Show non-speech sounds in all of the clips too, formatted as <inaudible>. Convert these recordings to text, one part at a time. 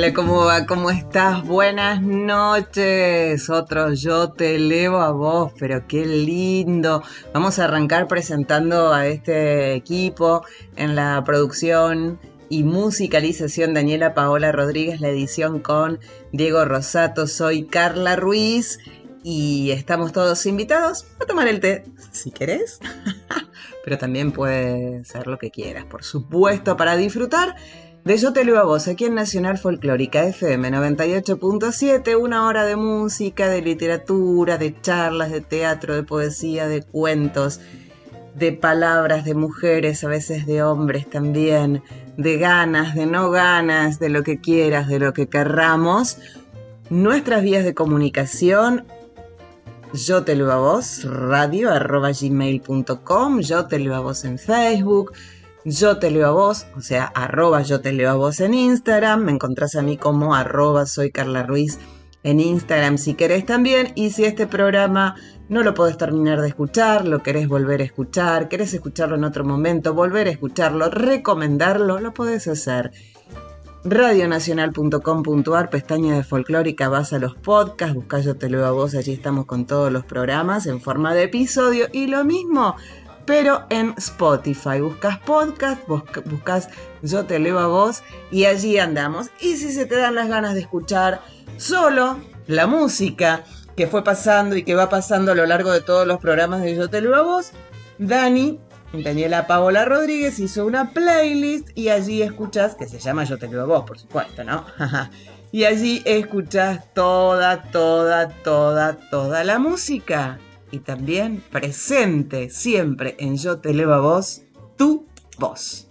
Hola, ¿cómo va? ¿Cómo estás? Buenas noches. Otro yo te elevo a vos, pero qué lindo. Vamos a arrancar presentando a este equipo en la producción y musicalización Daniela Paola Rodríguez, la edición con Diego Rosato. Soy Carla Ruiz y estamos todos invitados a tomar el té, si querés. <laughs> pero también puede ser lo que quieras, por supuesto, para disfrutar de Yo te leo a vos, aquí en Nacional Folclórica FM 98.7, una hora de música, de literatura, de charlas, de teatro, de poesía, de cuentos, de palabras, de mujeres, a veces de hombres también, de ganas, de no ganas, de lo que quieras, de lo que querramos. Nuestras vías de comunicación, yo te leo a vos, radio arroba gmail.com, yo te leo a vos en Facebook, yo te leo a vos, o sea, arroba yo te leo a vos en Instagram. Me encontrás a mí como arroba soy Carla Ruiz en Instagram si querés también. Y si este programa no lo podés terminar de escuchar, lo querés volver a escuchar, querés escucharlo en otro momento, volver a escucharlo, recomendarlo, lo podés hacer. Radionacional.com.ar, pestaña de folclórica, vas a los podcasts, buscás Yo Te Leo a Vos, allí estamos con todos los programas en forma de episodio. Y lo mismo, pero en Spotify. Buscas podcast, buscas Yo te leo a vos y allí andamos. Y si se te dan las ganas de escuchar solo la música que fue pasando y que va pasando a lo largo de todos los programas de Yo te leo a vos, Dani, Daniela Paola Rodríguez hizo una playlist y allí escuchas, que se llama Yo te leo a vos, por supuesto, ¿no? <laughs> y allí escuchas toda, toda, toda, toda la música y también presente siempre en Yo te elevo a vos, tu voz.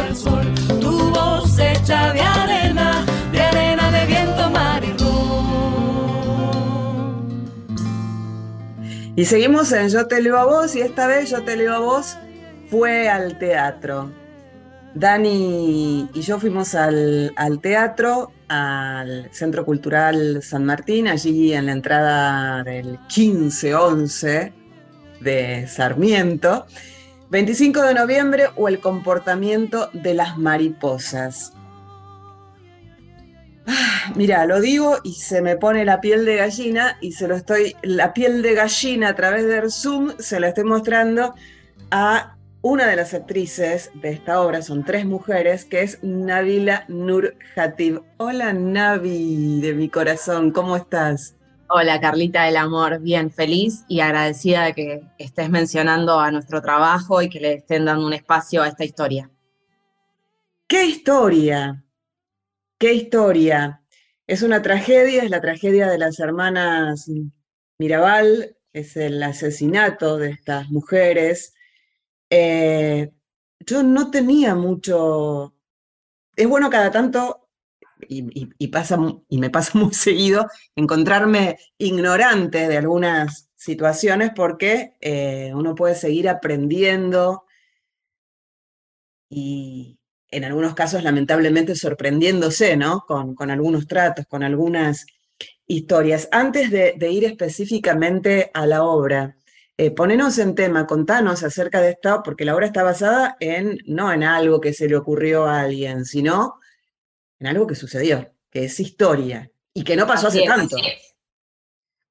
Y seguimos en Yo te leo a vos y esta vez Yo te leo a vos fue al teatro. Dani y yo fuimos al, teatro, al Centro Cultural San Martín, allí en la entrada del 15-11 de Sarmiento. 25 de noviembre o el comportamiento de las mariposas. Ah, mira, lo digo y se me pone la piel de gallina y se lo estoy, la piel de gallina a través del Zoom se la estoy mostrando a una de las actrices de esta obra, son tres mujeres, que es Nabila Nur Hatib. Hola Navi de mi corazón, ¿cómo estás? Hola Carlita del Amor, bien feliz y agradecida de que estés mencionando a nuestro trabajo y que le estén dando un espacio a esta historia. ¿Qué historia? ¿Qué historia? Es una tragedia, es la tragedia de las hermanas Mirabal, es el asesinato de estas mujeres. Eh, yo no tenía mucho... Es bueno cada tanto, y, pasa, y me pasa <laughs> muy seguido, encontrarme ignorante de algunas situaciones porque eh, uno puede seguir aprendiendo y en algunos casos lamentablemente sorprendiéndose, ¿no? Con, algunos tratos, con algunas historias. Antes de, ir específicamente a la obra, eh, ponenos en tema, contanos acerca de esto, porque la obra está basada en, no en algo que se le ocurrió a alguien, sino en algo que sucedió, que es historia, y que no pasó hace tanto.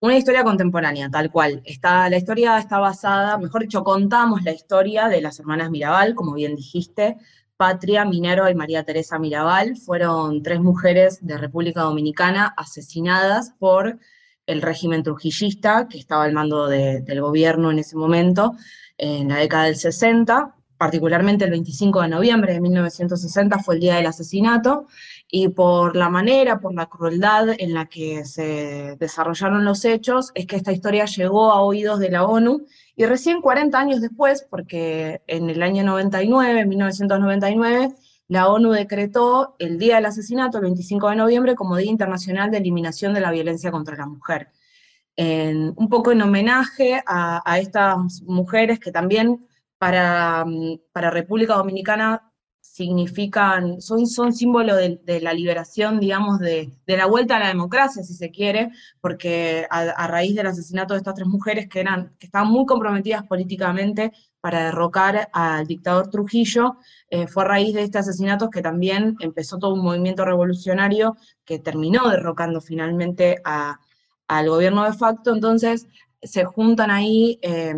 Una historia contemporánea, tal cual. Está, la historia está basada, mejor dicho, contamos la historia de las hermanas Mirabal, como bien dijiste. Patria, Minero y María Teresa Mirabal fueron tres mujeres de República Dominicana asesinadas por el régimen trujillista que estaba al mando del gobierno en ese momento, en la década del 60, particularmente el 25 de noviembre de 1960 fue el día del asesinato, y por la manera, por la crueldad en la que se desarrollaron los hechos, es que esta historia llegó a oídos de la ONU y recién 40 años después, porque en el año 99, 1999, la ONU decretó el día del asesinato, el 25 de noviembre, como Día Internacional de Eliminación de la Violencia contra la Mujer. un poco en homenaje a, a estas mujeres que también para, para República Dominicana significan, son, son símbolo de, la liberación, digamos, de, la vuelta a la democracia, si se quiere, porque a, raíz del asesinato de estas tres mujeres que, eran, que estaban muy comprometidas políticamente para derrocar al dictador Trujillo, eh, fue a raíz de este asesinato que también empezó todo un movimiento revolucionario que terminó derrocando finalmente al gobierno de facto, entonces se juntan ahí eh,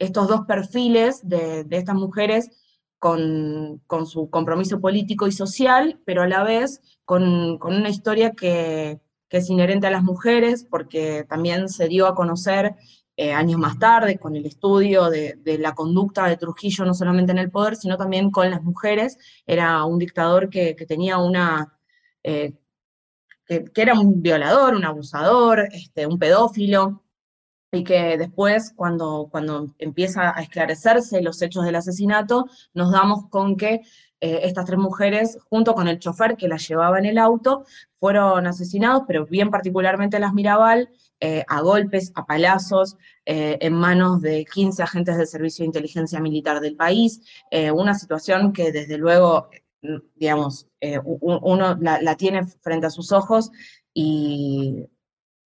estos dos perfiles de, de estas mujeres con, su compromiso político y social, pero a la vez con, una historia que, es inherente a las mujeres, porque también se dio a conocer eh, años más tarde con el estudio de, la conducta de Trujillo, no solamente en el poder, sino también con las mujeres. Era un dictador que, tenía una... Eh, que, era un violador, un abusador, este, un pedófilo, y que después, cuando, cuando empieza a esclarecerse los hechos del asesinato, nos damos con que eh, estas tres mujeres, junto con el chofer que las llevaba en el auto, fueron asesinados, pero bien particularmente las Mirabal, eh, a golpes, a palazos, eh, en manos de 15 agentes del Servicio de Inteligencia Militar del país, una situación que desde luego, digamos, uno la, la tiene frente a sus ojos y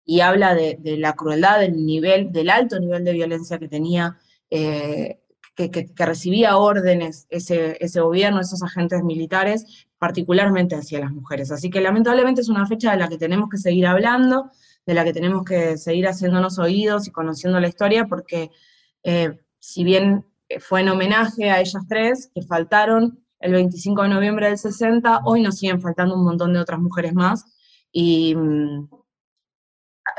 y habla de, la crueldad, del nivel, del alto nivel de violencia que tenía, eh, que, recibía órdenes ese, ese gobierno, esos agentes militares, particularmente hacia las mujeres. Así que lamentablemente es una fecha de la que tenemos que seguir hablando, de la que tenemos que seguir haciéndonos oídos y conociendo la historia, porque eh, si bien fue en homenaje a ellas tres que faltaron el 25 de noviembre del 60, hoy nos siguen faltando un montón de otras mujeres más, y, mm,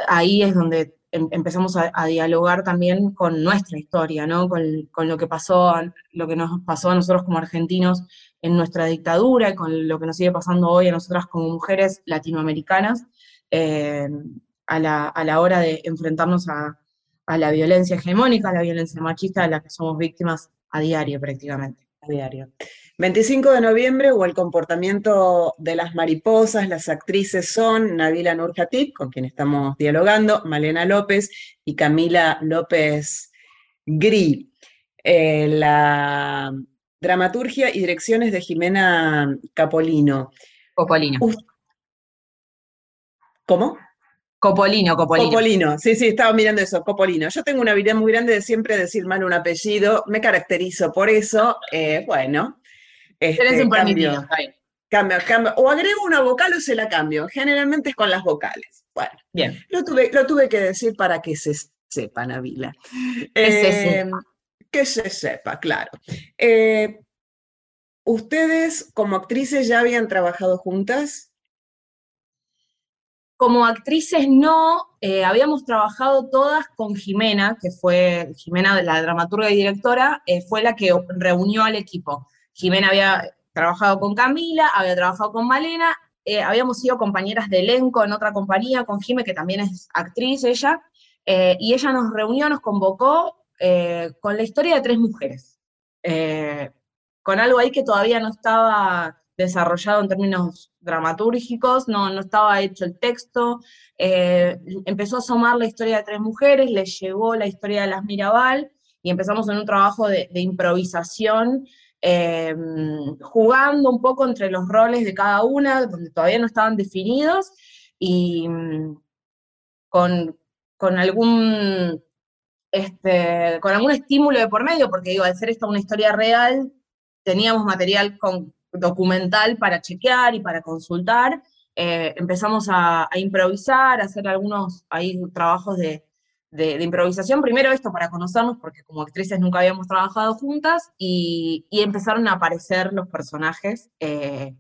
ahí es donde em, empezamos a, dialogar también con nuestra historia, ¿no? Con, lo que pasó, lo que nos pasó a nosotros como argentinos en nuestra dictadura y con lo que nos sigue pasando hoy a nosotras como mujeres latinoamericanas eh, a, la, hora de enfrentarnos a, a la violencia hegemónica, a la violencia machista de la que somos víctimas a diario prácticamente. A diario. 25 de noviembre hubo el comportamiento de las mariposas, las actrices son Nabila Nurjatib, con quien estamos dialogando, Malena López y Camila López Gri. Eh, la dramaturgia y direcciones de Jimena Capolino. Copolino. ¿Cómo? Copolino, Copolino. Copolino, sí, sí, estaba mirando eso, Copolino. Yo tengo una habilidad muy grande de siempre decir mal un apellido, me caracterizo por eso, eh, bueno, este, cambio, cambio, cambio, o agrego una vocal o se la cambio. Generalmente es con las vocales. Bueno, bien. Lo tuve, lo tuve que decir para que se sepa, Navila. Eh, que se sepa, claro. Eh, ¿Ustedes como actrices ya habían trabajado juntas? Como actrices no, eh, habíamos trabajado todas con Jimena, que fue Jimena, la dramaturga y directora, fue la que reunió al equipo. Jimena había trabajado con Camila, había trabajado con Malena, eh, habíamos sido compañeras de elenco en otra compañía con Jime, que también es actriz ella, eh, y ella nos reunió, nos convocó eh, con la historia de tres mujeres, con algo ahí que todavía no estaba desarrollado en términos dramatúrgicos, no, no estaba hecho el texto, empezó a asomar la historia de tres mujeres, le llegó la historia de las Mirabal, y empezamos en un trabajo de, improvisación em, jugando un poco entre los roles de cada una, donde todavía no estaban definidos, y mm, con, con algún este, con algún estímulo de por medio, porque digo, al ser esto una historia real, teníamos material con, documental para chequear y para consultar. Eh, empezamos a, improvisar, a hacer algunos ahí, trabajos de, improvisación. Primero esto para conocernos, porque como actrices nunca habíamos trabajado juntas, y, empezaron a aparecer los personajes eh,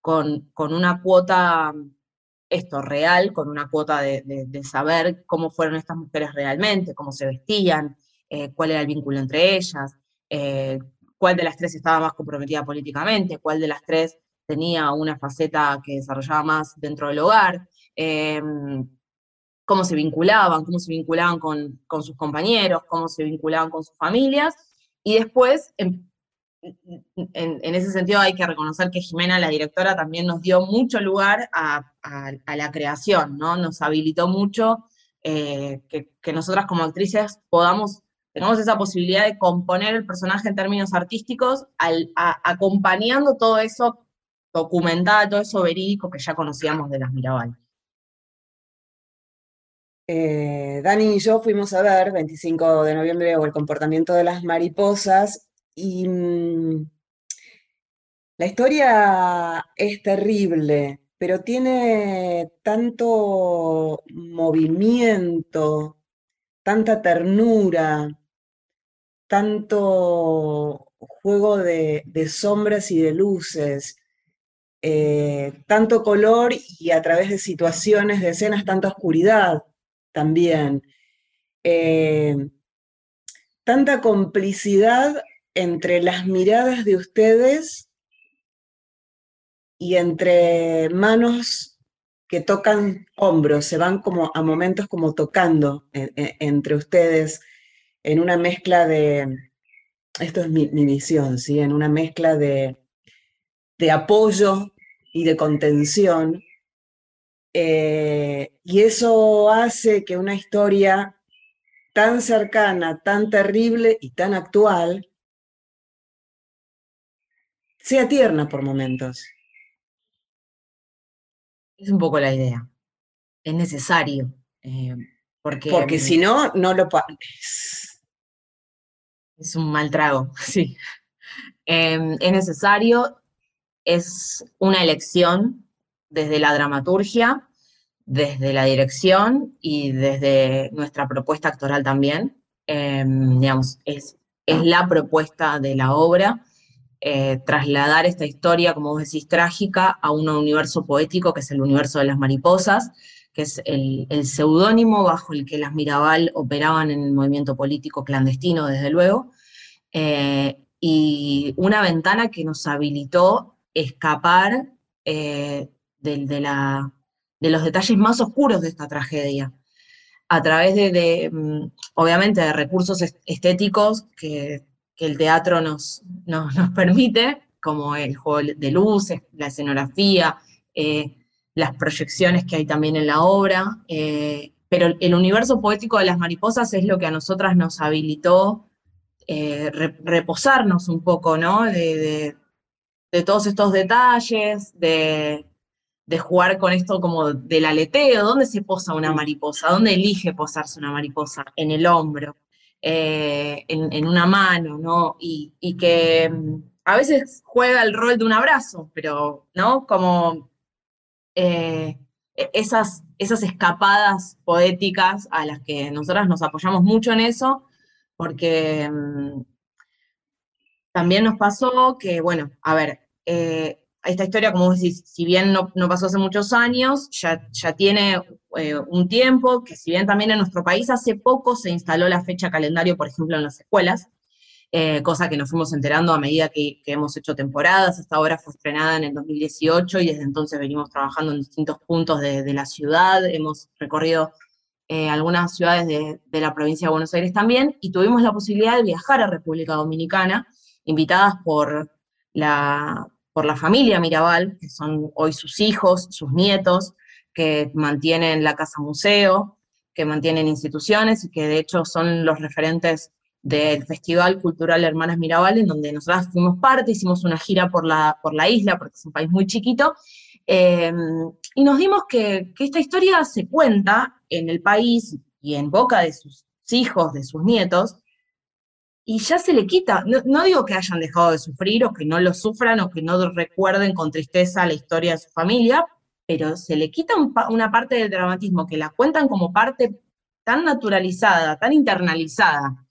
con, con una cuota esto real, con una cuota de, saber cómo fueron estas mujeres realmente, cómo se vestían, eh, cuál era el vínculo entre ellas, cuál de las tres estaba más comprometida políticamente, cuál de las tres tenía una faceta que desarrollaba más dentro del hogar, em, cómo se vinculaban, cómo se vinculaban con, sus compañeros, cómo se vinculaban con sus familias, y después em, en, ese sentido hay que reconocer que Jimena, la directora, también nos dio mucho lugar a, la creación, ¿no? Nos habilitó mucho eh, que, nosotras como actrices podamos, tengamos esa posibilidad de componer el personaje en términos artísticos, acompañando todo eso documentado, todo eso verídico que ya conocíamos de las Mirabal. Eh, Dani y yo fuimos a ver 25 de noviembre o el comportamiento de las mariposas y mm, la historia es terrible, pero tiene tanto movimiento, tanta ternura, tanto juego de, sombras y de luces, eh, tanto color y a través de situaciones, de escenas, tanta oscuridad también. Eh, tanta complicidad entre las miradas de ustedes y entre manos que tocan hombros, se van como a momentos como tocando entre ustedes en una mezcla de, esto es mi, misión, ¿sí? en una mezcla de, apoyo y de contención. Eh, y eso hace que una historia tan cercana, tan terrible y tan actual sea tierna por momentos. Es un poco la idea. Es necesario. Eh, porque porque si no, no lo Es un mal trago, <laughs> sí. Em, es necesario, es una elección desde la dramaturgia, desde la dirección y desde nuestra propuesta actoral también. Em, digamos, es, es la propuesta de la obra eh, trasladar esta historia, como vos decís, trágica, a un universo poético que es el universo de las mariposas, que es el, seudónimo bajo el que las Mirabal operaban en el movimiento político clandestino, desde luego, eh, y una ventana que nos habilitó escapar eh, de, la, de los detalles más oscuros de esta tragedia. A través de, mm, obviamente, de recursos estéticos que que el teatro nos, nos, permite, como el juego de luces, la escenografía, eh, las proyecciones que hay también en la obra, eh, pero el universo poético de las mariposas es lo que a nosotras nos habilitó eh, reposarnos un poco, ¿no? De, todos estos detalles, de, de, jugar con esto como del aleteo, ¿dónde se posa una mariposa? ¿Dónde elige posarse una mariposa? En el hombro. Eh, en, una mano, ¿no? Y, que mm, a veces juega el rol de un abrazo, pero, ¿no? Como eh, esas, esas escapadas poéticas a las que nosotras nos apoyamos mucho en eso, porque mm, también nos pasó que, bueno, a ver, eh, esta historia, como vos decís, si bien no, pasó hace muchos años, ya, ya tiene eh, un tiempo, que si bien también en nuestro país hace poco se instaló la fecha calendario, por ejemplo, en las escuelas, eh, cosa que nos fuimos enterando a medida que, hemos hecho temporadas. Esta obra fue estrenada en el 2018 y desde entonces venimos trabajando en distintos puntos de, la ciudad. Hemos recorrido eh, algunas ciudades de, de, la provincia de Buenos Aires también y tuvimos la posibilidad de viajar a República Dominicana, invitadas por la, por la familia Mirabal, que son hoy sus hijos, sus nietos, que mantienen la casa museo, que mantienen instituciones y que de hecho son los referentes del Festival Cultural Hermanas Mirabal, en donde nosotras fuimos parte, hicimos una gira por la, por la isla, porque es un país muy chiquito, em, y nos dimos que esta historia se cuenta en el país y en boca de sus hijos, de sus nietos, y ya se le quita. No, digo que hayan dejado de sufrir o que no lo sufran o que no recuerden con tristeza la historia de su familia, pero se le quita una parte del dramatismo que la cuentan como parte tan naturalizada, tan internalizada,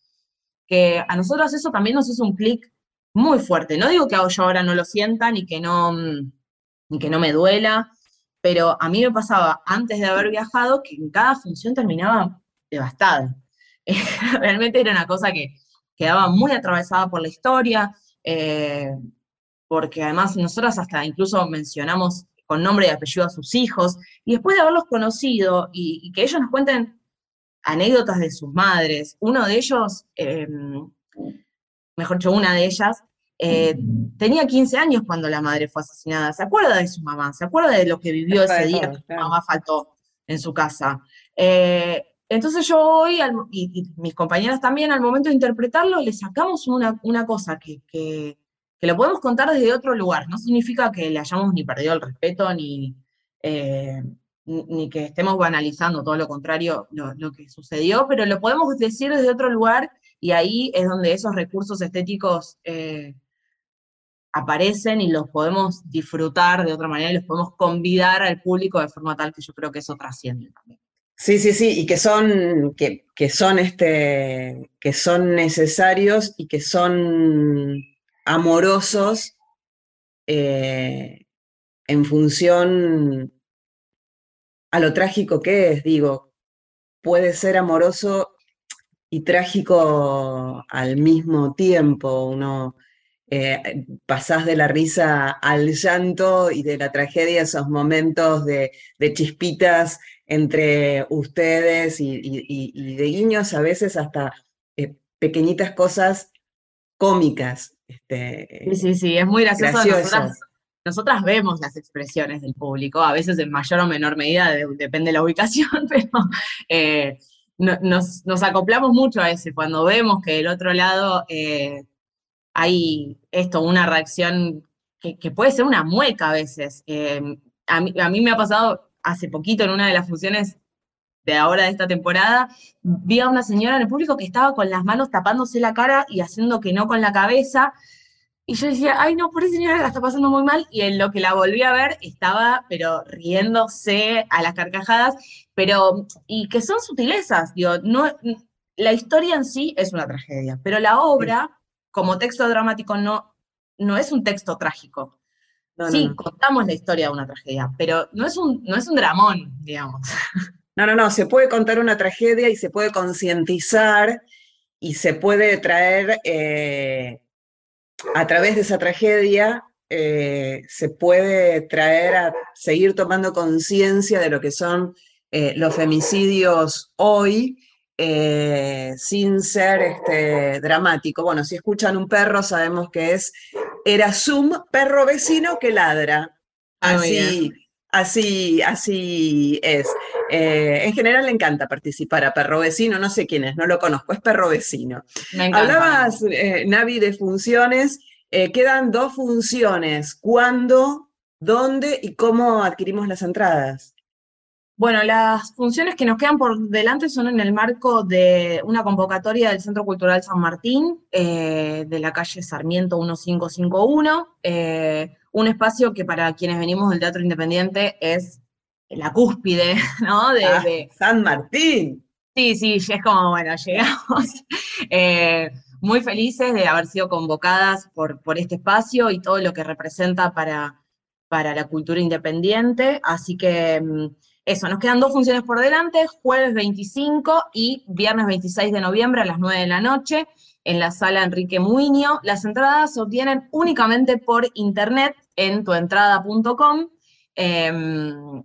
que a nosotros eso también nos hizo un clic muy fuerte. No digo que yo ahora no lo sienta ni que no, ni que no me duela, pero a mí me pasaba antes de haber viajado que en cada función terminaba devastada. <laughs> Realmente era una cosa que quedaba muy atravesada por la historia, eh, porque además nosotras hasta incluso mencionamos con nombre y apellido a sus hijos, y después de haberlos conocido y, que ellos nos cuenten anécdotas de sus madres, uno de ellos, em, mejor dicho, una de ellas, eh, tenía 15 años cuando la madre fue asesinada, se acuerda de su mamá, se acuerda de lo que vivió ese día que su mamá faltó en su casa. Eh, entonces yo hoy, y, mis compañeras también, al momento de interpretarlo, le sacamos una, cosa que, que, lo podemos contar desde otro lugar. No significa que le hayamos ni perdido el respeto, ni, eh, ni que estemos banalizando, todo lo contrario, lo, que sucedió, pero lo podemos decir desde otro lugar y ahí es donde esos recursos estéticos eh, aparecen y los podemos disfrutar de otra manera y los podemos convidar al público de forma tal que yo creo que eso trasciende también. Sí, sí, sí, y que son, que, son este, que son necesarios y que son amorosos eh, en función a lo trágico que es, digo, puede ser amoroso y trágico al mismo tiempo. Uno eh, pasás de la risa al llanto y de la tragedia, esos momentos de, de chispitas entre ustedes y, de guiños, a veces hasta eh, pequeñitas cosas cómicas. Este, sí, sí, sí, es muy gracioso. Nosotras, vemos las expresiones del público, a veces en mayor o menor medida, depende de la ubicación, <laughs> pero eh, nos, acoplamos mucho a ese, cuando vemos que del otro lado eh, hay esto, una reacción que, puede ser una mueca a veces. a, mí, a mí me ha pasado hace poquito en una de las funciones de ahora de esta temporada, vi a una señora en el público que estaba con las manos tapándose la cara y haciendo que no con la cabeza. Y yo decía, ay no, por esa señora la está pasando muy mal. Y en lo que la volví a ver estaba, pero riéndose a las carcajadas, pero, y que son sutilezas, digo, no, la historia en sí es una tragedia, pero la obra, como texto dramático, no, no es un texto trágico sí, contamos la historia de una tragedia, pero no es un, no es un dramón, digamos. No, no, no, se puede contar una tragedia y se puede concientizar y se puede traer eh, a través de esa tragedia, eh, se puede traer a seguir tomando conciencia de lo que son eh, los femicidios hoy. sin ser este, dramático. Bueno, si escuchan un perro, sabemos que es era Zoom, perro vecino que ladra. Así, así, así es. Eh, en general le encanta participar a perro vecino, no sé quién es, no lo conozco, es perro vecino. Hablabas, eh, Navi, de funciones. Eh, quedan dos funciones. ¿Cuándo, dónde y cómo adquirimos las entradas? Bueno, las funciones que nos quedan por delante son en el marco de una convocatoria del Centro Cultural San Martín, eh, de la calle Sarmiento 1551, eh, un espacio que para quienes venimos del Teatro Independiente es la cúspide, <laughs> ¿no? De, ah, San Martín. Sí, sí, es como, bueno, <laughs> llegamos. Eh, muy felices de haber sido convocadas por, por este espacio y todo lo que representa para, para la cultura independiente, así que mm, eso, nos quedan dos funciones por delante, jueves 25 y viernes 26 de noviembre a las 9 de la noche en la sala Enrique Muiño. Las entradas se obtienen únicamente por internet en tuentrada.com. Em,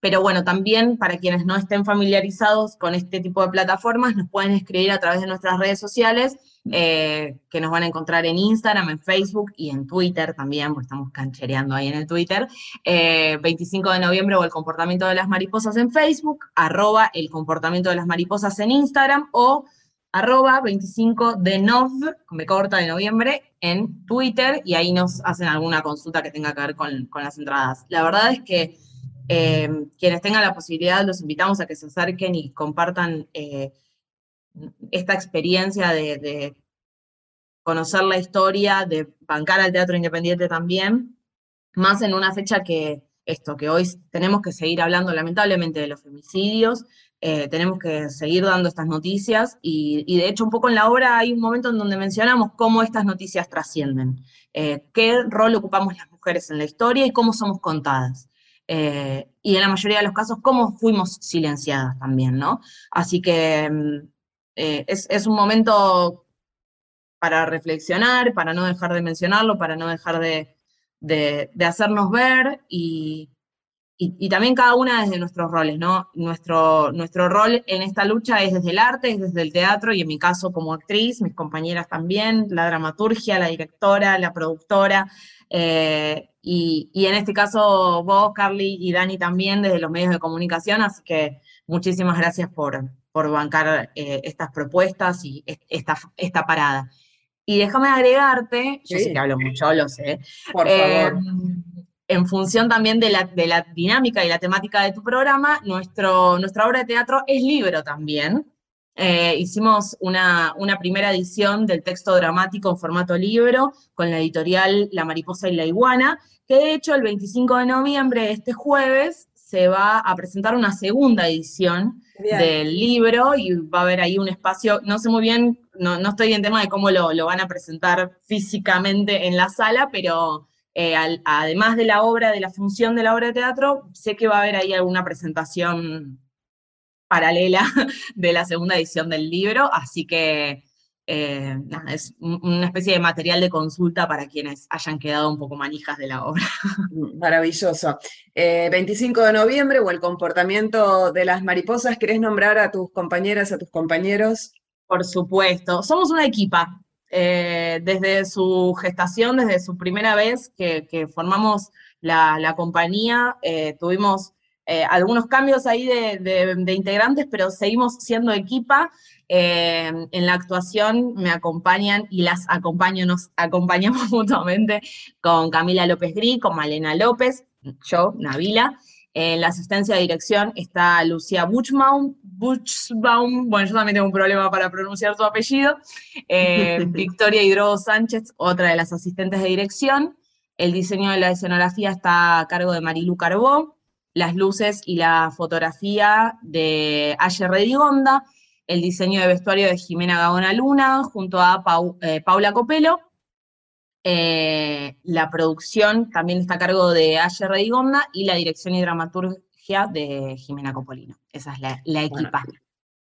pero bueno, también para quienes no estén familiarizados con este tipo de plataformas, nos pueden escribir a través de nuestras redes sociales eh, que nos van a encontrar en Instagram, en Facebook y en Twitter también, porque estamos canchereando ahí en el Twitter. 25 eh, de noviembre o el comportamiento de las mariposas en Facebook, arroba el comportamiento de las mariposas en Instagram o arroba 25 de nov, me corta de noviembre, en Twitter, y ahí nos hacen alguna consulta que tenga que ver con, las entradas. La verdad es que eh, quienes tengan la posibilidad, los invitamos a que se acerquen y compartan eh, esta experiencia de, conocer la historia, de bancar al teatro independiente también, más en una fecha que esto, que hoy tenemos que seguir hablando lamentablemente de los femicidios, eh, tenemos que seguir dando estas noticias y, de hecho un poco en la obra hay un momento en donde mencionamos cómo estas noticias trascienden, eh, qué rol ocupamos las mujeres en la historia y cómo somos contadas. Eh, y en la mayoría de los casos, cómo fuimos silenciadas también, ¿no? Así que mm, es, un momento para reflexionar, para no dejar de mencionarlo, para no dejar de, de hacernos ver y, y, también cada una desde nuestros roles, ¿no? Nuestro, nuestro rol en esta lucha es desde el arte, es desde el teatro, y en mi caso como actriz, mis compañeras también, la dramaturgia, la directora, la productora, eh, y, en este caso vos, Carly y Dani también desde los medios de comunicación, así que muchísimas gracias por, por bancar eh, estas propuestas y esta, esta parada. Y déjame agregarte, yo sé que hablo mucho, lo sé. Por favor. Eh, en función también de la, de la, dinámica y la temática de tu programa, nuestro, nuestra obra de teatro es libro también. Eh, hicimos una, una, primera edición del texto dramático en formato libro con la editorial La Mariposa y la Iguana, que de hecho el 25 de noviembre, este jueves, se va a presentar una segunda edición del libro y va a haber ahí un espacio, no sé muy bien, no, no estoy en tema de cómo lo, lo van a presentar físicamente en la sala, pero eh, además de la obra, de la función de la obra de teatro, sé que va a haber ahí alguna presentación paralela <laughs> de la segunda edición del libro, así que eh, es una especie de material de consulta para quienes hayan quedado un poco manijas de la obra. <laughs> Maravilloso. 25 eh, de noviembre, o el comportamiento de las mariposas, ¿querés nombrar a tus compañeras, a tus compañeros? Por supuesto, somos una equipa, eh, desde su gestación, desde su primera vez que, formamos la, compañía, eh, tuvimos eh, algunos cambios ahí de, integrantes, pero seguimos siendo equipa. en la actuación me acompañan y las acompaño, nos acompañamos <laughs> mutuamente con Camila López Gris, con Malena López, yo, Navila, en la asistencia de dirección está Lucía Buchbaum, Buchbaum, bueno, yo también tengo un problema para pronunciar su apellido, eh, <laughs> Victoria Hidrobo Sánchez, otra de las asistentes de dirección, el diseño de la escenografía está a cargo de Marilu Carbó, las luces y la fotografía de Ayer Redigonda, el diseño de vestuario de Jimena Gaona Luna, junto a eh, Paula Copelo, eh, la producción también está a cargo de Ayer Redigonda y la dirección y dramaturgia de Jimena Copolino. Esa es la, equipa.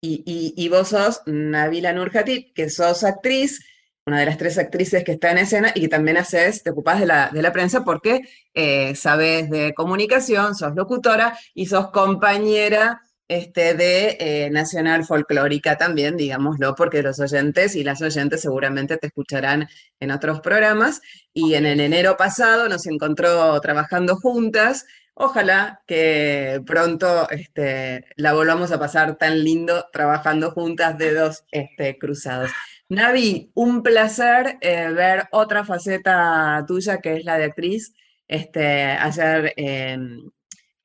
y, vos sos Navila Nurjati, que sos actriz, una de las tres actrices que está en escena y que también haces, te ocupás de la, de la prensa porque eh, sabes de comunicación, sos locutora y sos compañera este, de eh, Nacional Folclórica también, digámoslo, porque los oyentes y las oyentes seguramente te escucharán en otros programas. Y en el enero pasado nos encontró trabajando juntas. Ojalá que pronto este, la volvamos a pasar tan lindo trabajando juntas de dos este, cruzados. Navi, un placer eh, ver otra faceta tuya que es la de actriz. Este, ayer em,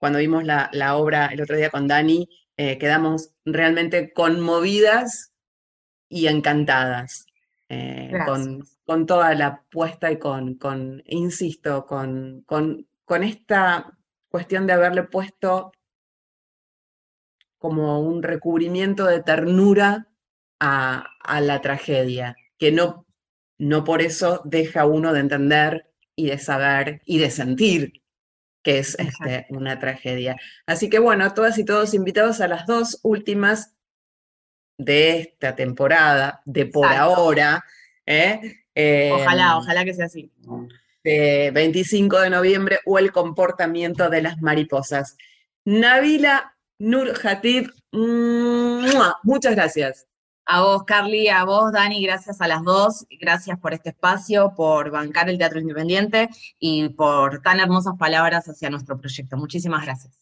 cuando vimos la, obra el otro día con Dani, eh, quedamos realmente conmovidas y encantadas eh, con, toda la puesta y con, con insisto, con, con, esta cuestión de haberle puesto como un recubrimiento de ternura a, a la tragedia, que no, no por eso deja uno de entender y de saber y de sentir que es este, una tragedia. Así que bueno, todas y todos invitados a las dos últimas de esta temporada, de por ahora. ¿eh? ojalá, em, ojalá que sea así. De 25 de noviembre o el comportamiento de las mariposas. Nabila Nur muchas gracias. A vos, Carly, a vos, Dani, gracias a las dos. Gracias por este espacio, por bancar el Teatro Independiente y por tan hermosas palabras hacia nuestro proyecto. Muchísimas gracias.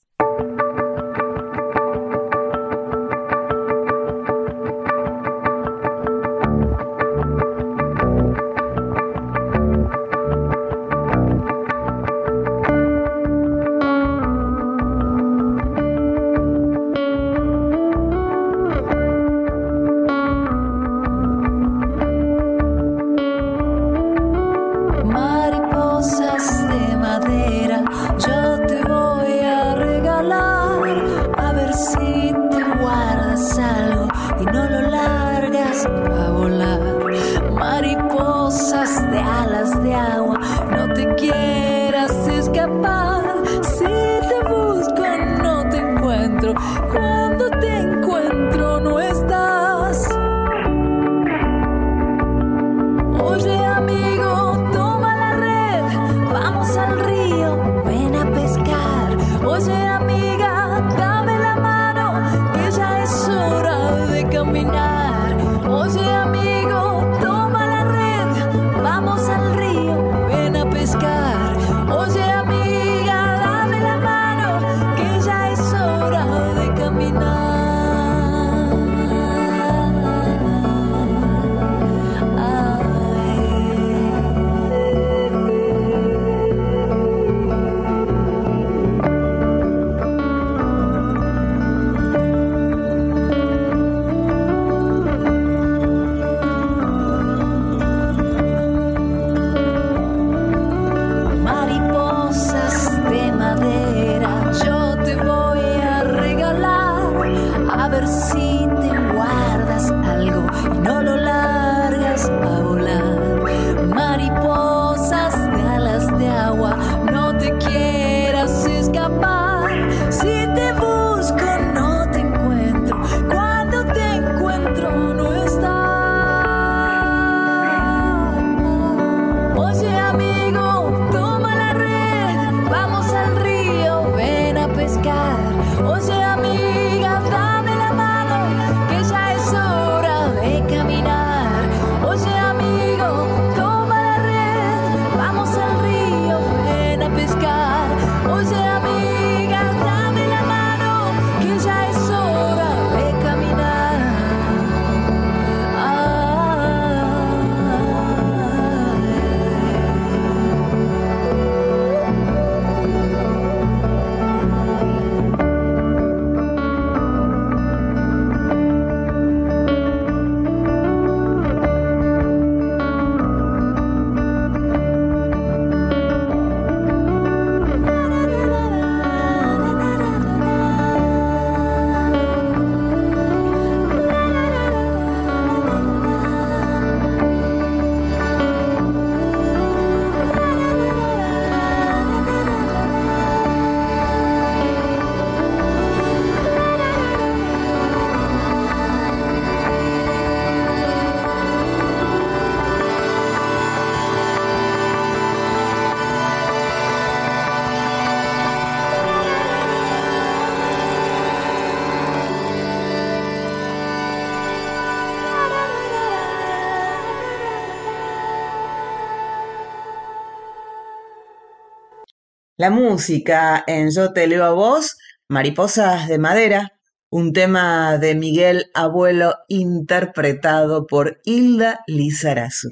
La música en Yo te leo a vos, Mariposas de Madera, un tema de Miguel Abuelo interpretado por Hilda Lizarazu.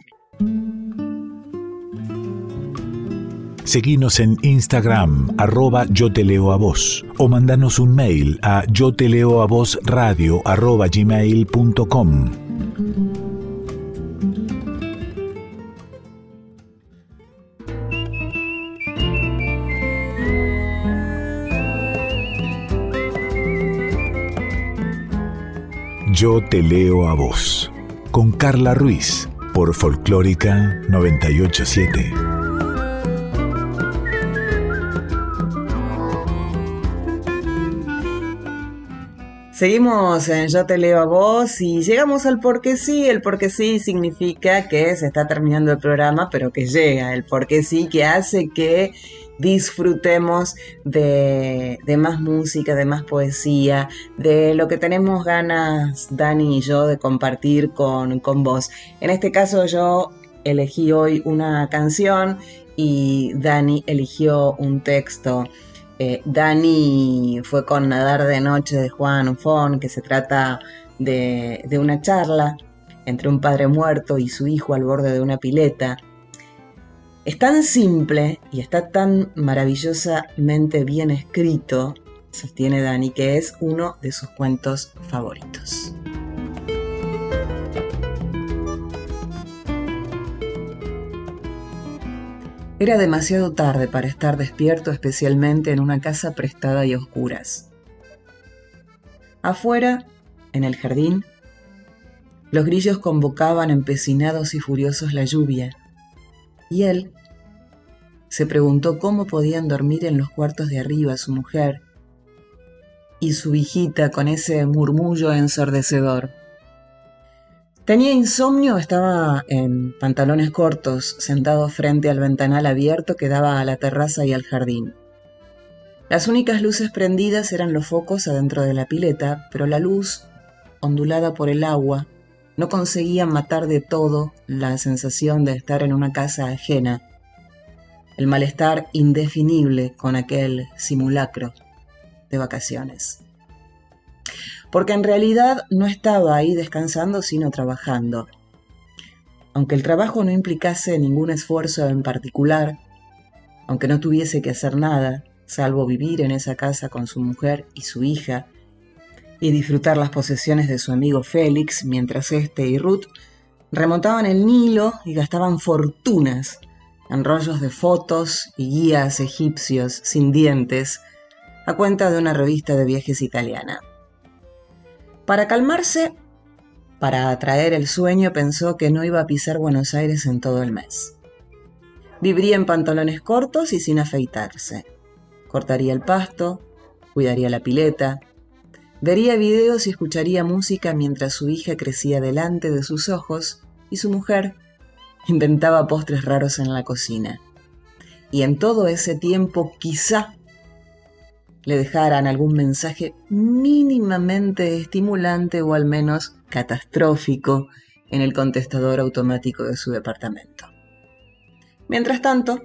Seguinos en Instagram, arroba yo te leo a vos, o mandanos un mail a yo te leo a radio arroba gmail.com. Yo te leo a vos, con Carla Ruiz, por Folclórica 987. Seguimos en Yo te leo a vos y llegamos al porque sí. El porque sí significa que se está terminando el programa, pero que llega. El porque sí que hace que disfrutemos de, de, más música, de más poesía, de lo que tenemos ganas, Dani y yo, de compartir con, con vos. En este caso yo elegí hoy una canción y Dani eligió un texto. Eh, Dani fue con Nadar de Noche de Juan Fon, que se trata de, de una charla entre un padre muerto y su hijo al borde de una pileta. Es tan simple y está tan maravillosamente bien escrito, sostiene Dani, que es uno de sus cuentos favoritos. Era demasiado tarde para estar despierto, especialmente en una casa prestada y oscuras. Afuera, en el jardín, Los grillos convocaban empecinados y furiosos la lluvia, y él se preguntó cómo podían dormir en los cuartos de arriba su mujer y su hijita con ese murmullo ensordecedor. Tenía insomnio, estaba en pantalones cortos, sentado frente al ventanal abierto que daba a la terraza y al jardín. Las únicas luces prendidas eran los focos adentro de la pileta, pero la luz, ondulada por el agua, no conseguía matar de todo la sensación de estar en una casa ajena, el malestar indefinible con aquel simulacro de vacaciones. Porque en realidad no estaba ahí descansando, sino trabajando. Aunque el trabajo no implicase ningún esfuerzo en particular, aunque no tuviese que hacer nada, salvo vivir en esa casa con su mujer y su hija, y disfrutar las posesiones de su amigo Félix, mientras éste y Ruth remontaban el Nilo y gastaban fortunas en rollos de fotos y guías egipcios sin dientes a cuenta de una revista de viajes italiana. Para calmarse, para atraer el sueño, pensó que no iba a pisar Buenos Aires en todo el mes. Viviría en pantalones cortos y sin afeitarse. Cortaría el pasto, cuidaría la pileta, vería videos y escucharía música mientras su hija crecía delante de sus ojos y su mujer inventaba postres raros en la cocina. Y en todo ese tiempo quizá le dejaran algún mensaje mínimamente estimulante o al menos catastrófico en el contestador automático de su departamento. Mientras tanto,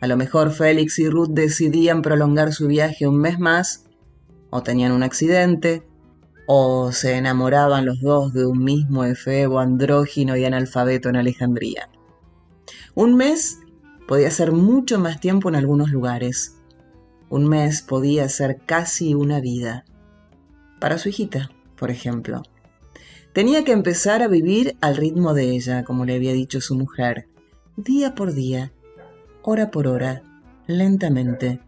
a lo mejor Félix y Ruth decidían prolongar su viaje un mes más, o tenían un accidente, o se enamoraban los dos de un mismo efebo andrógino y analfabeto en Alejandría. Un mes podía ser mucho más tiempo en algunos lugares, un mes podía ser casi una vida. Para su hijita, por ejemplo. Tenía que empezar a vivir al ritmo de ella, como le había dicho su mujer, día por día, hora por hora, lentamente.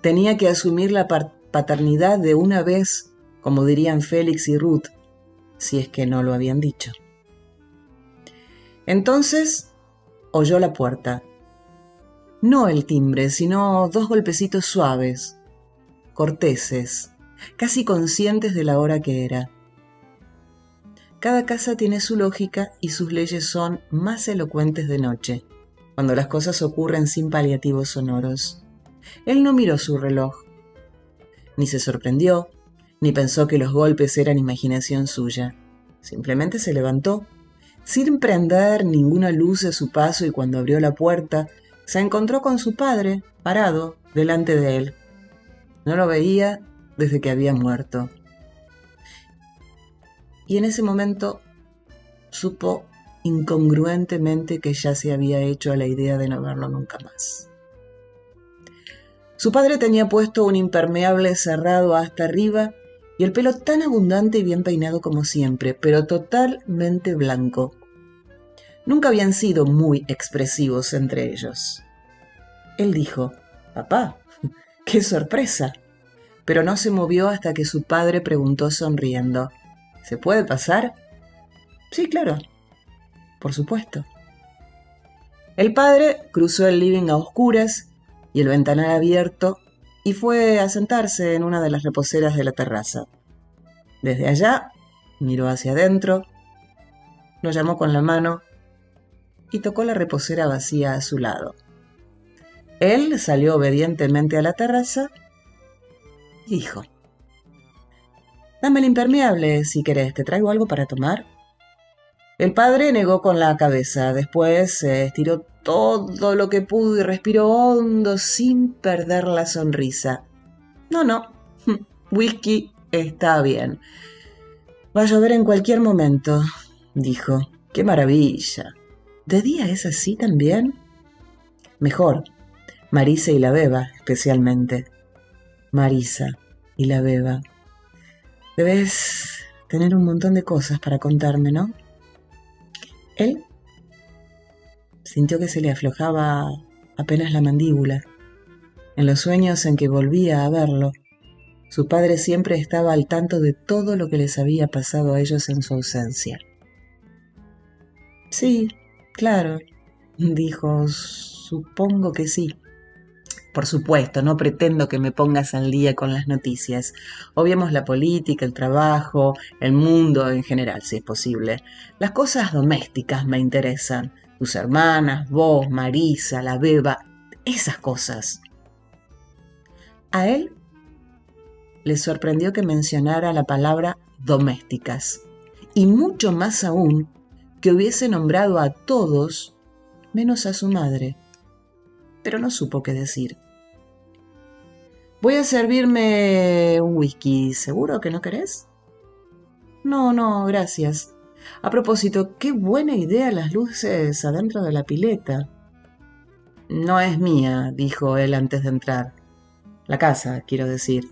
Tenía que asumir la paternidad de una vez, como dirían Félix y Ruth, si es que no lo habían dicho. Entonces oyó la puerta no el timbre, sino dos golpecitos suaves, corteses, casi conscientes de la hora que era. Cada casa tiene su lógica y sus leyes son más elocuentes de noche, cuando las cosas ocurren sin paliativos sonoros. Él no miró su reloj, ni se sorprendió, ni pensó que los golpes eran imaginación suya. Simplemente se levantó, sin prender ninguna luz a su paso y cuando abrió la puerta, se encontró con su padre parado delante de él. No lo veía desde que había muerto. Y en ese momento supo incongruentemente que ya se había hecho a la idea de no verlo nunca más. Su padre tenía puesto un impermeable cerrado hasta arriba y el pelo tan abundante y bien peinado como siempre, pero totalmente blanco. Nunca habían sido muy expresivos entre ellos. Él dijo, Papá, <laughs> qué sorpresa. Pero no se movió hasta que su padre preguntó sonriendo, ¿Se puede pasar? Sí, claro. Por supuesto. El padre cruzó el living a oscuras y el ventanal abierto y fue a sentarse en una de las reposeras de la terraza. Desde allá miró hacia adentro, lo llamó con la mano y tocó la reposera vacía a su lado. Él salió obedientemente a la terraza y dijo, Dame el impermeable si querés, ¿te traigo algo para tomar? El padre negó con la cabeza, después se estiró todo lo que pudo y respiró hondo sin perder la sonrisa. No, no, <laughs> whisky está bien. Va a llover en cualquier momento, dijo. ¡Qué maravilla! ¿De día es así también? Mejor, Marisa y la beba, especialmente. Marisa y la beba. Debes tener un montón de cosas para contarme, ¿no? Sintió que se le aflojaba apenas la mandíbula. En los sueños en que volvía a verlo, su padre siempre estaba al tanto de todo lo que les había pasado a ellos en su ausencia. Sí, claro, dijo, supongo que sí. Por supuesto, no pretendo que me pongas al día con las noticias. Obviemos la política, el trabajo, el mundo en general, si es posible. Las cosas domésticas me interesan. Tus hermanas, vos, Marisa, la beba, esas cosas. A él le sorprendió que mencionara la palabra domésticas, y mucho más aún que hubiese nombrado a todos menos a su madre, pero no supo qué decir. Voy a servirme un whisky, ¿seguro que no querés? No, no, gracias. A propósito, qué buena idea las luces adentro de la pileta. No es mía, dijo él antes de entrar. La casa, quiero decir.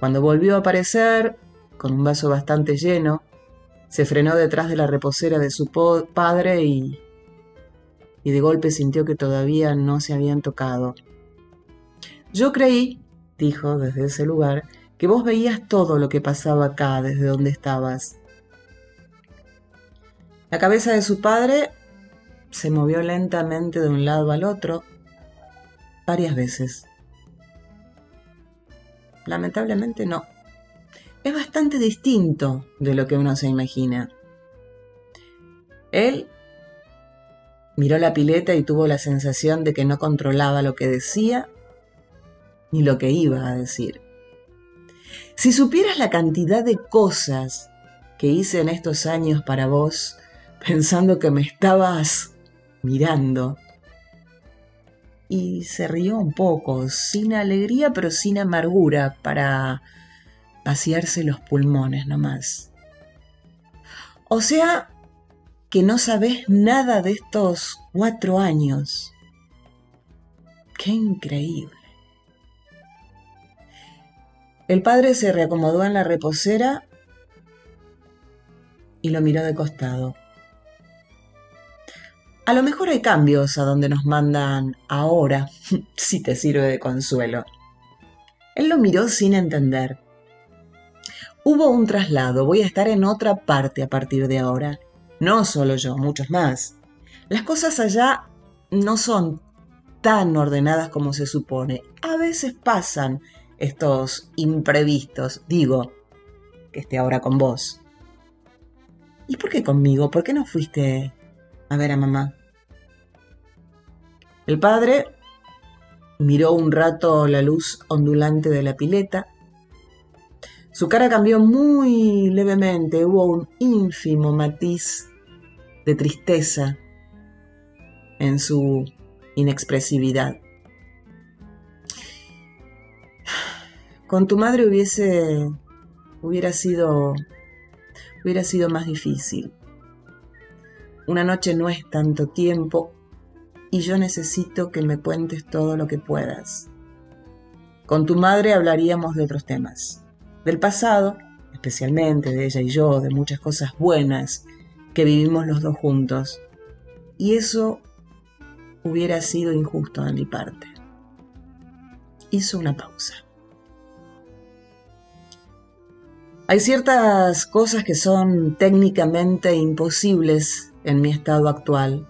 Cuando volvió a aparecer, con un vaso bastante lleno, se frenó detrás de la reposera de su padre y, y de golpe sintió que todavía no se habían tocado. Yo creí, dijo desde ese lugar, que vos veías todo lo que pasaba acá desde donde estabas. La cabeza de su padre se movió lentamente de un lado al otro varias veces. Lamentablemente no. Es bastante distinto de lo que uno se imagina. Él miró la pileta y tuvo la sensación de que no controlaba lo que decía ni lo que iba a decir. Si supieras la cantidad de cosas que hice en estos años para vos, <laughs> pensando que me estabas mirando, y se rió un poco, sin alegría pero sin amargura, para vaciarse los pulmones nomás. O sea, que no sabes nada de estos cuatro años. ¡Qué increíble! El padre se reacomodó en la reposera y lo miró de costado. A lo mejor hay cambios a donde nos mandan ahora, <laughs> si te sirve de consuelo. Él lo miró sin entender. Hubo un traslado, voy a estar en otra parte a partir de ahora. No solo yo, muchos más. Las cosas allá no son tan ordenadas como se supone. A veces pasan estos imprevistos. Digo, que esté ahora con vos. ¿Y por qué conmigo? ¿Por qué no fuiste a ver a mamá. El padre miró un rato la luz ondulante de la pileta. Su cara cambió muy levemente, hubo un ínfimo matiz de tristeza en su inexpresividad. Con tu madre hubiese hubiera sido hubiera sido más difícil. Una noche no es tanto tiempo y yo necesito que me cuentes todo lo que puedas. Con tu madre hablaríamos de otros temas, del pasado, especialmente de ella y yo, de muchas cosas buenas que vivimos los dos juntos. Y eso hubiera sido injusto de mi parte. Hizo una pausa. Hay ciertas cosas que son técnicamente imposibles en mi estado actual.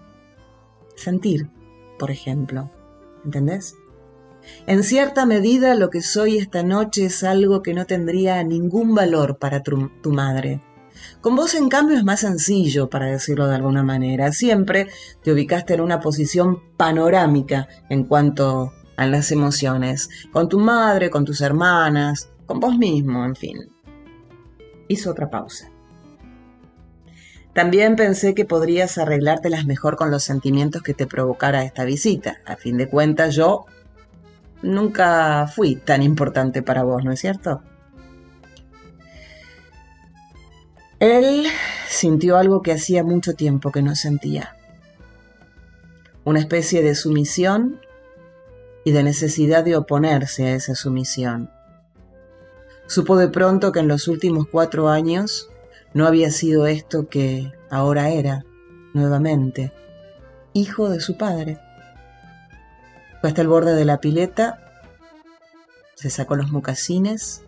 Sentir, por ejemplo. ¿Entendés? En cierta medida lo que soy esta noche es algo que no tendría ningún valor para tu, tu, madre. Con vos, en cambio, es más sencillo, para decirlo de alguna manera. Siempre te ubicaste en una posición panorámica en cuanto a las emociones. Con tu madre, con tus hermanas, con vos mismo, en fin. Hizo otra pausa. También pensé que podrías arreglártelas mejor con los sentimientos que te provocara esta visita. A fin de cuentas, yo nunca fui tan importante para vos, ¿no es cierto? Él sintió algo que hacía mucho tiempo que no sentía. Una especie de sumisión y de necesidad de oponerse a esa sumisión. Supo de pronto que en los últimos cuatro años no había sido esto que ahora era, nuevamente, hijo de su padre. Fue hasta el borde de la pileta, se sacó los mocasines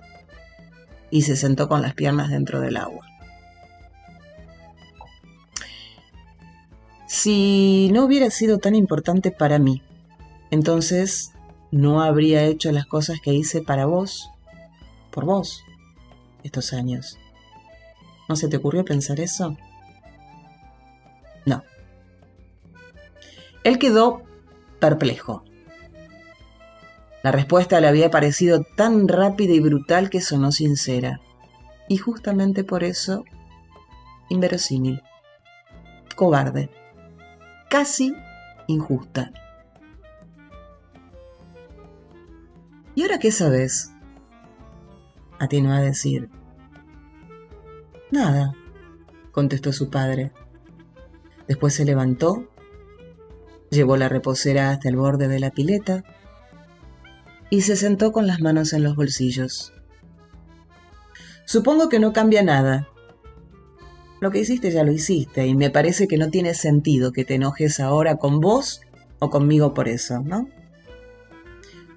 y se sentó con las piernas dentro del agua. Si no hubiera sido tan importante para mí, entonces no habría hecho las cosas que hice para vos, por vos, estos años. ¿No se te ocurrió pensar eso? No. Él quedó perplejo. La respuesta le había parecido tan rápida y brutal que sonó sincera. Y justamente por eso, inverosímil, cobarde, casi injusta. ¿Y ahora qué sabes? Atinó a decir. Nada, contestó su padre. Después se levantó, llevó la reposera hasta el borde de la pileta y se sentó con las manos en los bolsillos. Supongo que no cambia nada. Lo que hiciste ya lo hiciste y me parece que no tiene sentido que te enojes ahora con vos o conmigo por eso, ¿no?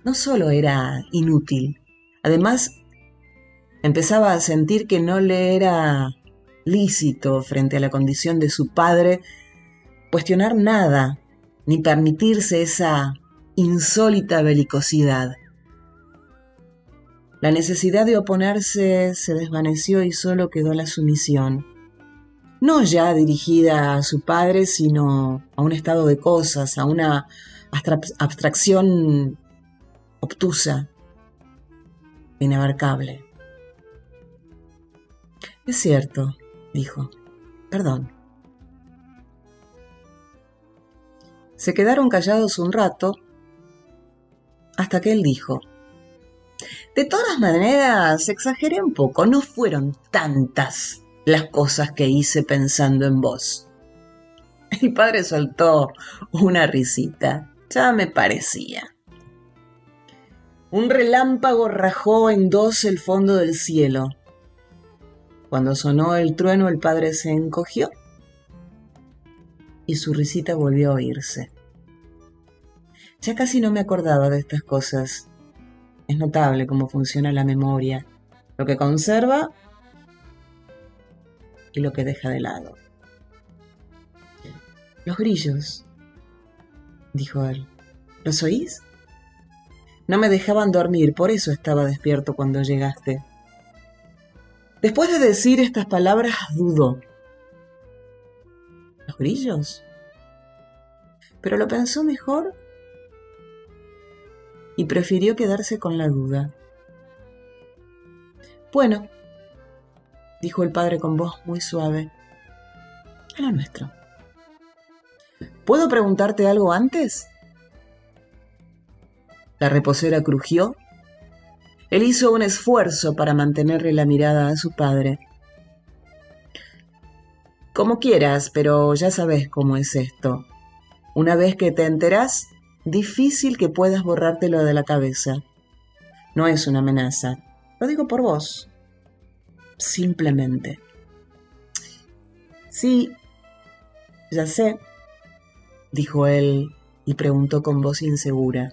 No solo era inútil, además empezaba a sentir que no le era lícito frente a la condición de su padre cuestionar nada, ni permitirse esa insólita belicosidad. La necesidad de oponerse se desvaneció y solo quedó la sumisión, no ya dirigida a su padre, sino a un estado de cosas, a una abstracción obtusa, inabarcable. Es cierto, dijo. Perdón. Se quedaron callados un rato hasta que él dijo, de todas maneras, exageré un poco, no fueron tantas las cosas que hice pensando en vos. El padre soltó una risita, ya me parecía. Un relámpago rajó en dos el fondo del cielo. Cuando sonó el trueno el padre se encogió y su risita volvió a oírse. Ya casi no me acordaba de estas cosas. Es notable cómo funciona la memoria, lo que conserva lo que deja de lado. Los grillos, dijo él. ¿Los oís? No me dejaban dormir, por eso estaba despierto cuando llegaste. Después de decir estas palabras, dudó. ¿Los grillos? Pero lo pensó mejor y prefirió quedarse con la duda. Bueno, dijo el padre con voz muy suave, a nuestro. ¿Puedo preguntarte algo antes? La reposera crujió. Él hizo un esfuerzo para mantenerle la mirada a su padre. Como quieras, pero ya sabes cómo es esto. Una vez que te enterás, difícil que puedas borrártelo de la cabeza. No es una amenaza, lo digo por vos. Simplemente. Sí, ya sé, dijo él y preguntó con voz insegura.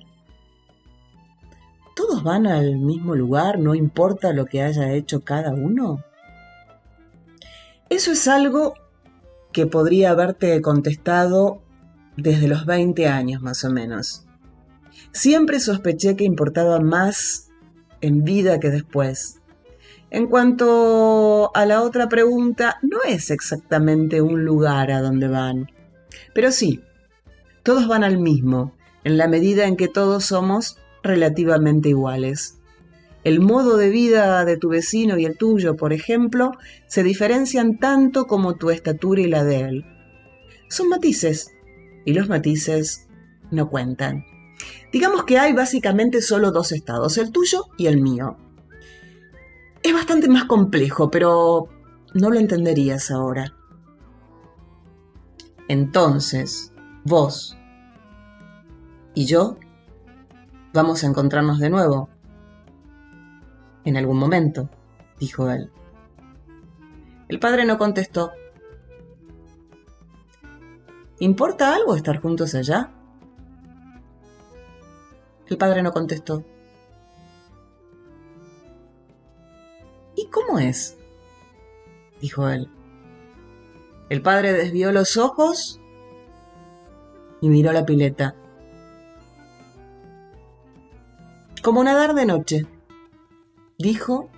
¿Todos van al mismo lugar, no importa lo que haya hecho cada uno? Eso es algo que podría haberte contestado desde los 20 años más o menos. Siempre sospeché que importaba más en vida que después. En cuanto a la otra pregunta, no es exactamente un lugar a donde van, pero sí, todos van al mismo, en la medida en que todos somos relativamente iguales. El modo de vida de tu vecino y el tuyo, por ejemplo, se diferencian tanto como tu estatura y la de él. Son matices, y los matices no cuentan. Digamos que hay básicamente solo dos estados, el tuyo y el mío. Es bastante más complejo, pero no lo entenderías ahora. Entonces, vos y yo vamos a encontrarnos de nuevo. En algún momento, dijo él. El padre no contestó. ¿Importa algo estar juntos allá? El padre no contestó. Cómo es? dijo él. El padre desvió los ojos y miró la pileta. Como nadar de noche, dijo,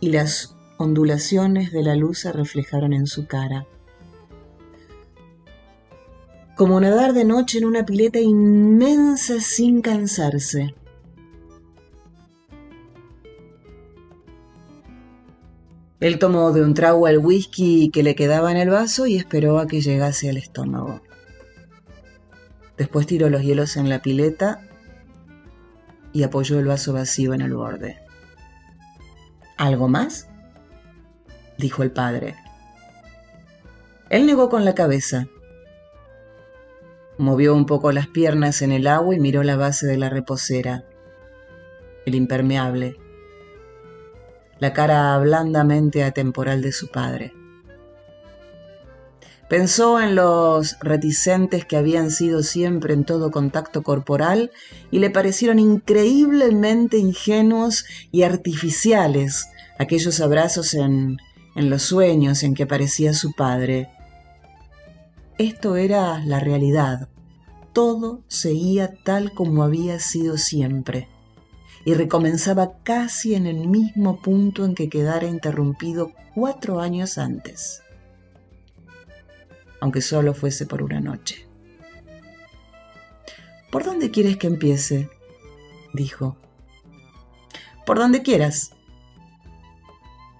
y las ondulaciones de la luz se reflejaron en su cara. Como nadar de noche en una pileta inmensa sin cansarse. Él tomó de un trago el whisky que le quedaba en el vaso y esperó a que llegase al estómago. Después tiró los hielos en la pileta y apoyó el vaso vacío en el borde. ¿Algo más? dijo el padre. Él negó con la cabeza. Movió un poco las piernas en el agua y miró la base de la reposera, el impermeable, la cara blandamente atemporal de su padre. Pensó en los reticentes que habían sido siempre en todo contacto corporal y le parecieron increíblemente ingenuos y artificiales aquellos abrazos en, en los sueños en que aparecía su padre. Esto era la realidad. Todo seguía tal como había sido siempre y recomenzaba casi en el mismo punto en que quedara interrumpido cuatro años antes, aunque solo fuese por una noche. ¿Por dónde quieres que empiece? dijo. Por donde quieras.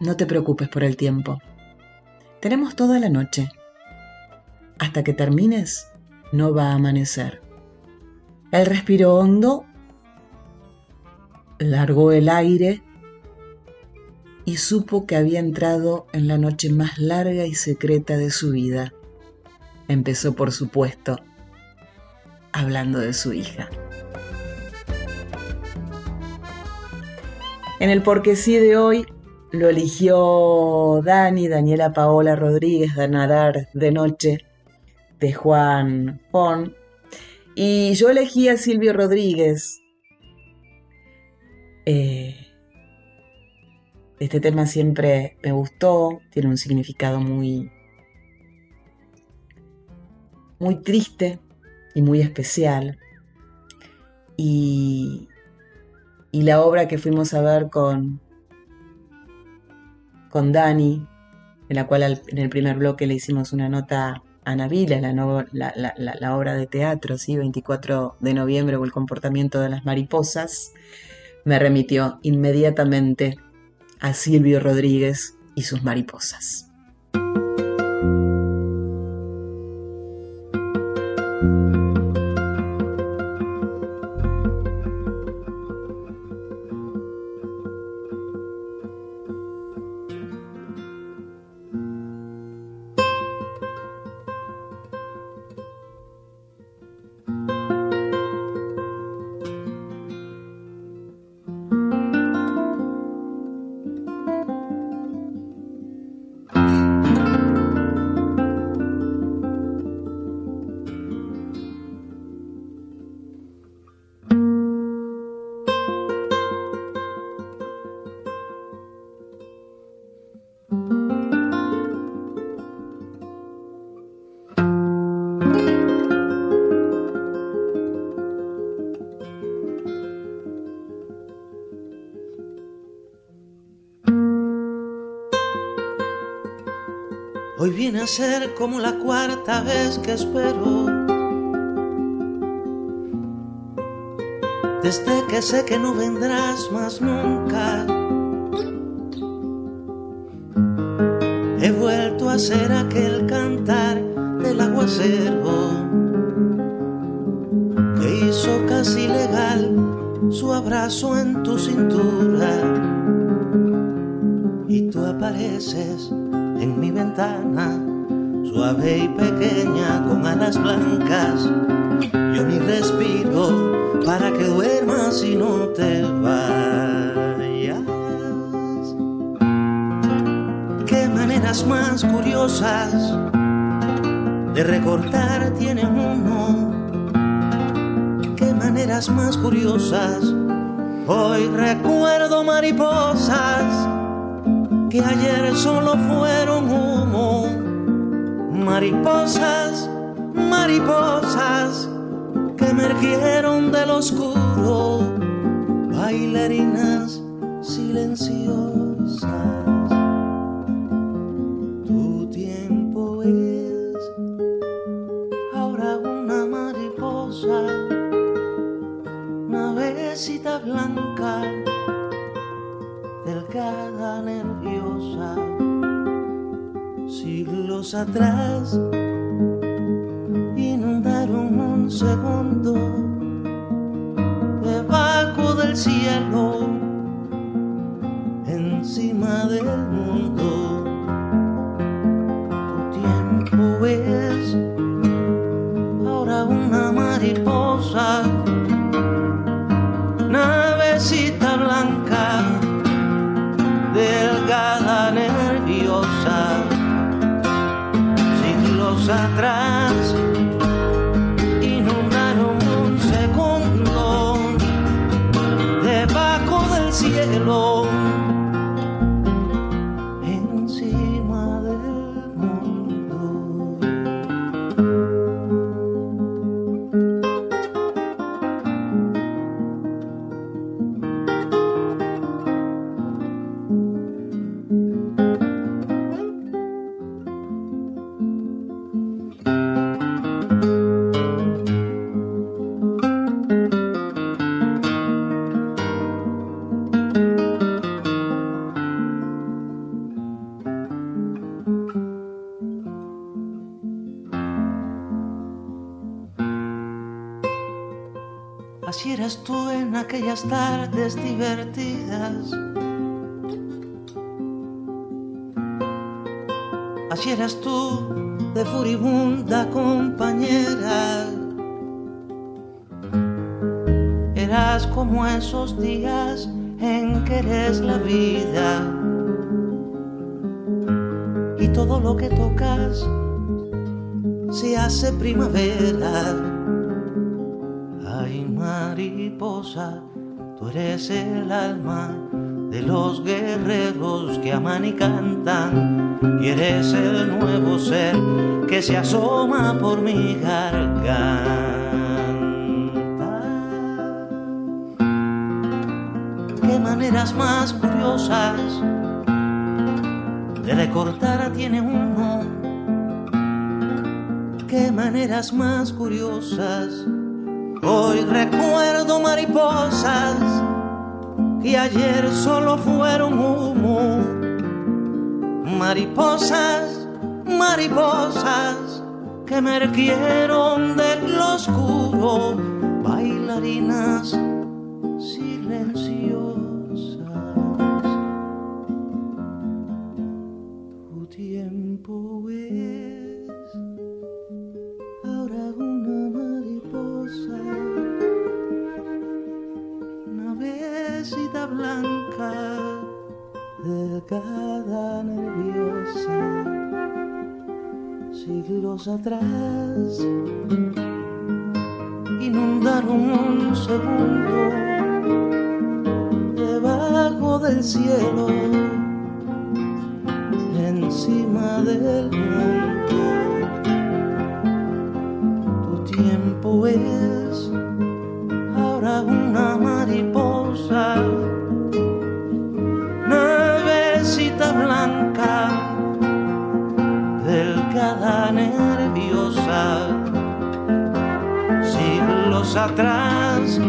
No te preocupes por el tiempo. Tenemos toda la noche. Hasta que termines, no va a amanecer. Él respiró hondo largó el aire y supo que había entrado en la noche más larga y secreta de su vida. Empezó, por supuesto, hablando de su hija. En el porque sí de hoy lo eligió Dani, Daniela Paola Rodríguez de Nadar de Noche, de Juan Pon. Y yo elegí a Silvio Rodríguez, eh, este tema siempre me gustó, tiene un significado muy, muy triste y muy especial. Y, y la obra que fuimos a ver con, con Dani, en la cual en el primer bloque le hicimos una nota a Navila, la, la, obra de teatro, ¿sí? 24 de noviembre o el comportamiento de las mariposas, me remitió inmediatamente a Silvio Rodríguez y sus mariposas. Como la cuarta vez que espero. Desde que sé que no vendrás más nunca. He vuelto a ser aquel cantar del aguacero que hizo casi legal su abrazo en tu cintura. Y tú apareces en mi ventana, suave y pequeña con alas blancas. Yo ni respiro para que duermas y no te vayas. Qué maneras más curiosas de recortar tiene uno. Qué maneras más curiosas. Hoy recuerdo mariposas que ayer solo fueron humo, mariposas mariposas que emergieron del oscuro, bailarinas silenciosas. Tu tiempo es ahora una mariposa, navecita blanca, delgada, nerviosa, siglos atrás eras tú de furibunda compañera. Eras como esos días en que eres la vida. Y todo lo que tocas se hace primavera. Ay, mariposa, tú eres el alma de los guerreros que aman y cantan, y eres el nuevo ser que se asoma por mi garganta. Qué maneras más curiosas de recortar tiene uno. Qué maneras más curiosas Hoy recuerdo mariposas que ayer solo fueron humo. Mariposas, mariposas que emergieron del oscuro, bailarinas silenciosas. Tu tiempo es delgada, nerviosa, siglos atrás. Inundaron un segundo debajo del cielo, encima del mundo tu tiempo es atrás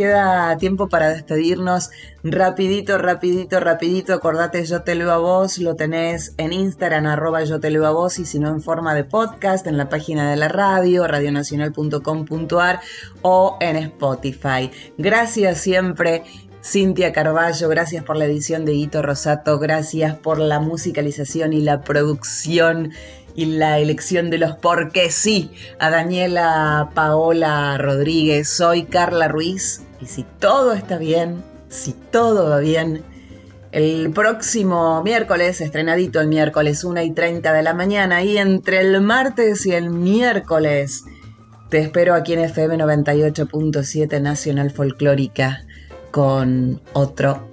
queda tiempo para despedirnos. Rapidito, rapidito, rapidito. Acordate, yo te leo a vos. Lo tenés en Instagram, arroba yo te leo a vos. Y si no, en forma de podcast, en la página de la radio, radionacional.com.ar o en Spotify. Gracias siempre. Cintia Carballo, gracias por la edición de Hito Rosato, gracias por la musicalización y la producción y la elección de los porque sí a Daniela Paola Rodríguez. Soy Carla Ruiz y si todo está bien, si todo va bien, el próximo miércoles, estrenadito el miércoles 1 y 30 de la mañana y entre el martes y el miércoles te espero aquí en FM 98.7 Nacional Folclórica con otro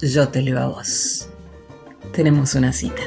Yo te leo a vos. Tenemos una cita.